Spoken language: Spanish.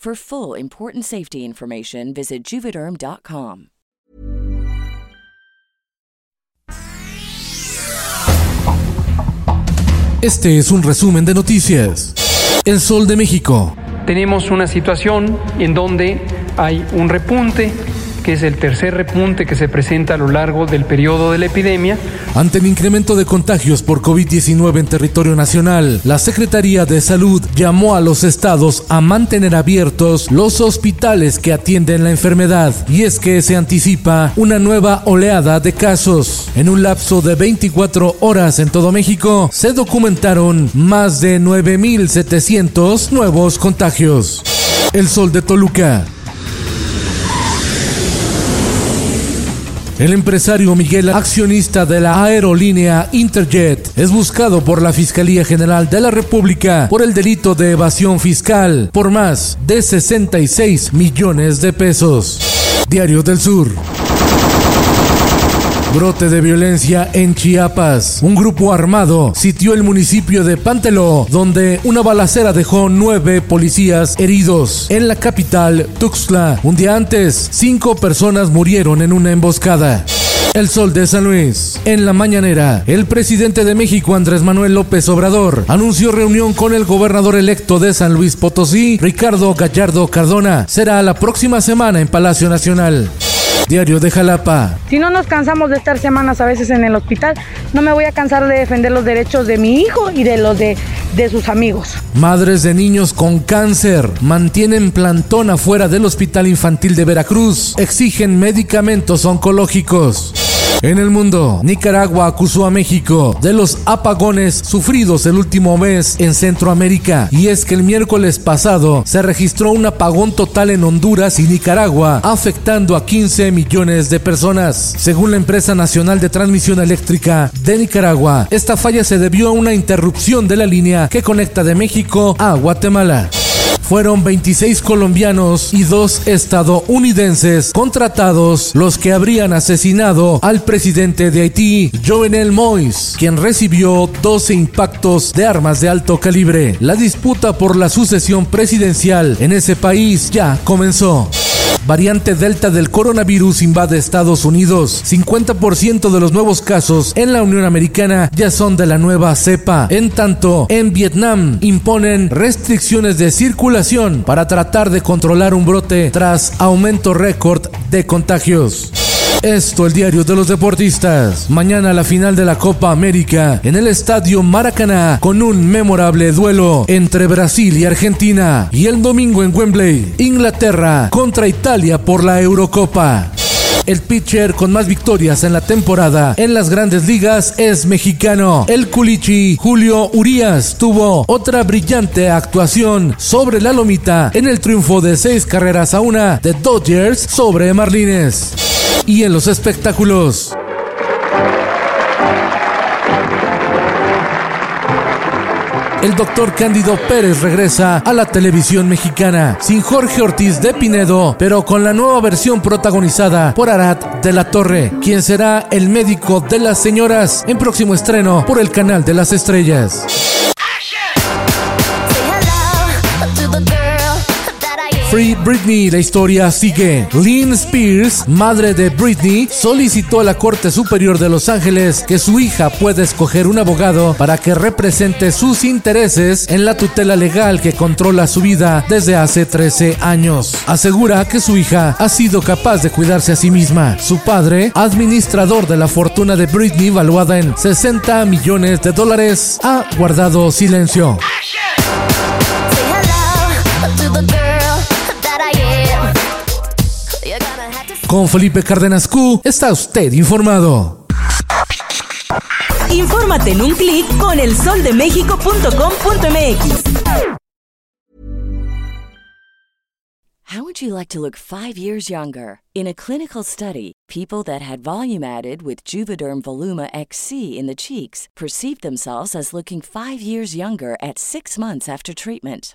For full important safety information, visit juvederm.com. Este es un resumen de noticias. El Sol de México. Tenemos una situación en donde hay un repunte que es el tercer repunte que se presenta a lo largo del periodo de la epidemia. Ante el incremento de contagios por COVID-19 en territorio nacional, la Secretaría de Salud llamó a los estados a mantener abiertos los hospitales que atienden la enfermedad. Y es que se anticipa una nueva oleada de casos. En un lapso de 24 horas en todo México, se documentaron más de 9.700 nuevos contagios. El Sol de Toluca. El empresario Miguel, accionista de la aerolínea Interjet, es buscado por la Fiscalía General de la República por el delito de evasión fiscal por más de 66 millones de pesos. Diario del Sur. Brote de violencia en Chiapas. Un grupo armado sitió el municipio de Panteló, donde una balacera dejó nueve policías heridos. En la capital, Tuxtla, un día antes, cinco personas murieron en una emboscada. El Sol de San Luis. En la mañanera, el presidente de México, Andrés Manuel López Obrador, anunció reunión con el gobernador electo de San Luis Potosí, Ricardo Gallardo Cardona. Será la próxima semana en Palacio Nacional. Diario de Jalapa. Si no nos cansamos de estar semanas a veces en el hospital, no me voy a cansar de defender los derechos de mi hijo y de los de, de sus amigos. Madres de niños con cáncer mantienen plantón afuera del Hospital Infantil de Veracruz. Exigen medicamentos oncológicos. En el mundo, Nicaragua acusó a México de los apagones sufridos el último mes en Centroamérica. Y es que el miércoles pasado se registró un apagón total en Honduras y Nicaragua, afectando a 15 millones de personas. Según la empresa nacional de transmisión eléctrica de Nicaragua, esta falla se debió a una interrupción de la línea que conecta de México a Guatemala fueron 26 colombianos y dos estadounidenses contratados los que habrían asesinado al presidente de Haití, Jovenel Moïse, quien recibió 12 impactos de armas de alto calibre. La disputa por la sucesión presidencial en ese país ya comenzó. Variante Delta del coronavirus invade Estados Unidos. 50% de los nuevos casos en la Unión Americana ya son de la nueva cepa. En tanto, en Vietnam imponen restricciones de circulación para tratar de controlar un brote tras aumento récord de contagios. Esto el diario de los deportistas. Mañana la final de la Copa América en el Estadio Maracaná con un memorable duelo entre Brasil y Argentina. Y el domingo en Wembley, Inglaterra contra Italia por la Eurocopa. El pitcher con más victorias en la temporada en las grandes ligas es mexicano. El culichi Julio Urias tuvo otra brillante actuación sobre la lomita en el triunfo de seis carreras a una de Dodgers sobre Marlines. Y en los espectáculos. El doctor Cándido Pérez regresa a la televisión mexicana, sin Jorge Ortiz de Pinedo, pero con la nueva versión protagonizada por Arat de la Torre, quien será el médico de las señoras en próximo estreno por el canal de las estrellas. Free Britney, la historia sigue. Lynn Spears, madre de Britney, solicitó a la Corte Superior de Los Ángeles que su hija pueda escoger un abogado para que represente sus intereses en la tutela legal que controla su vida desde hace 13 años. Asegura que su hija ha sido capaz de cuidarse a sí misma. Su padre, administrador de la fortuna de Britney valuada en 60 millones de dólares, ha guardado silencio. Con Felipe Cárdenas Q está usted informado. Infórmate en un clic con elsoldemexico.com.mx. How would you like to look five years younger? In a clinical study, people that had volume added with Juvederm Voluma XC in the cheeks perceived themselves as looking five years younger at six months after treatment.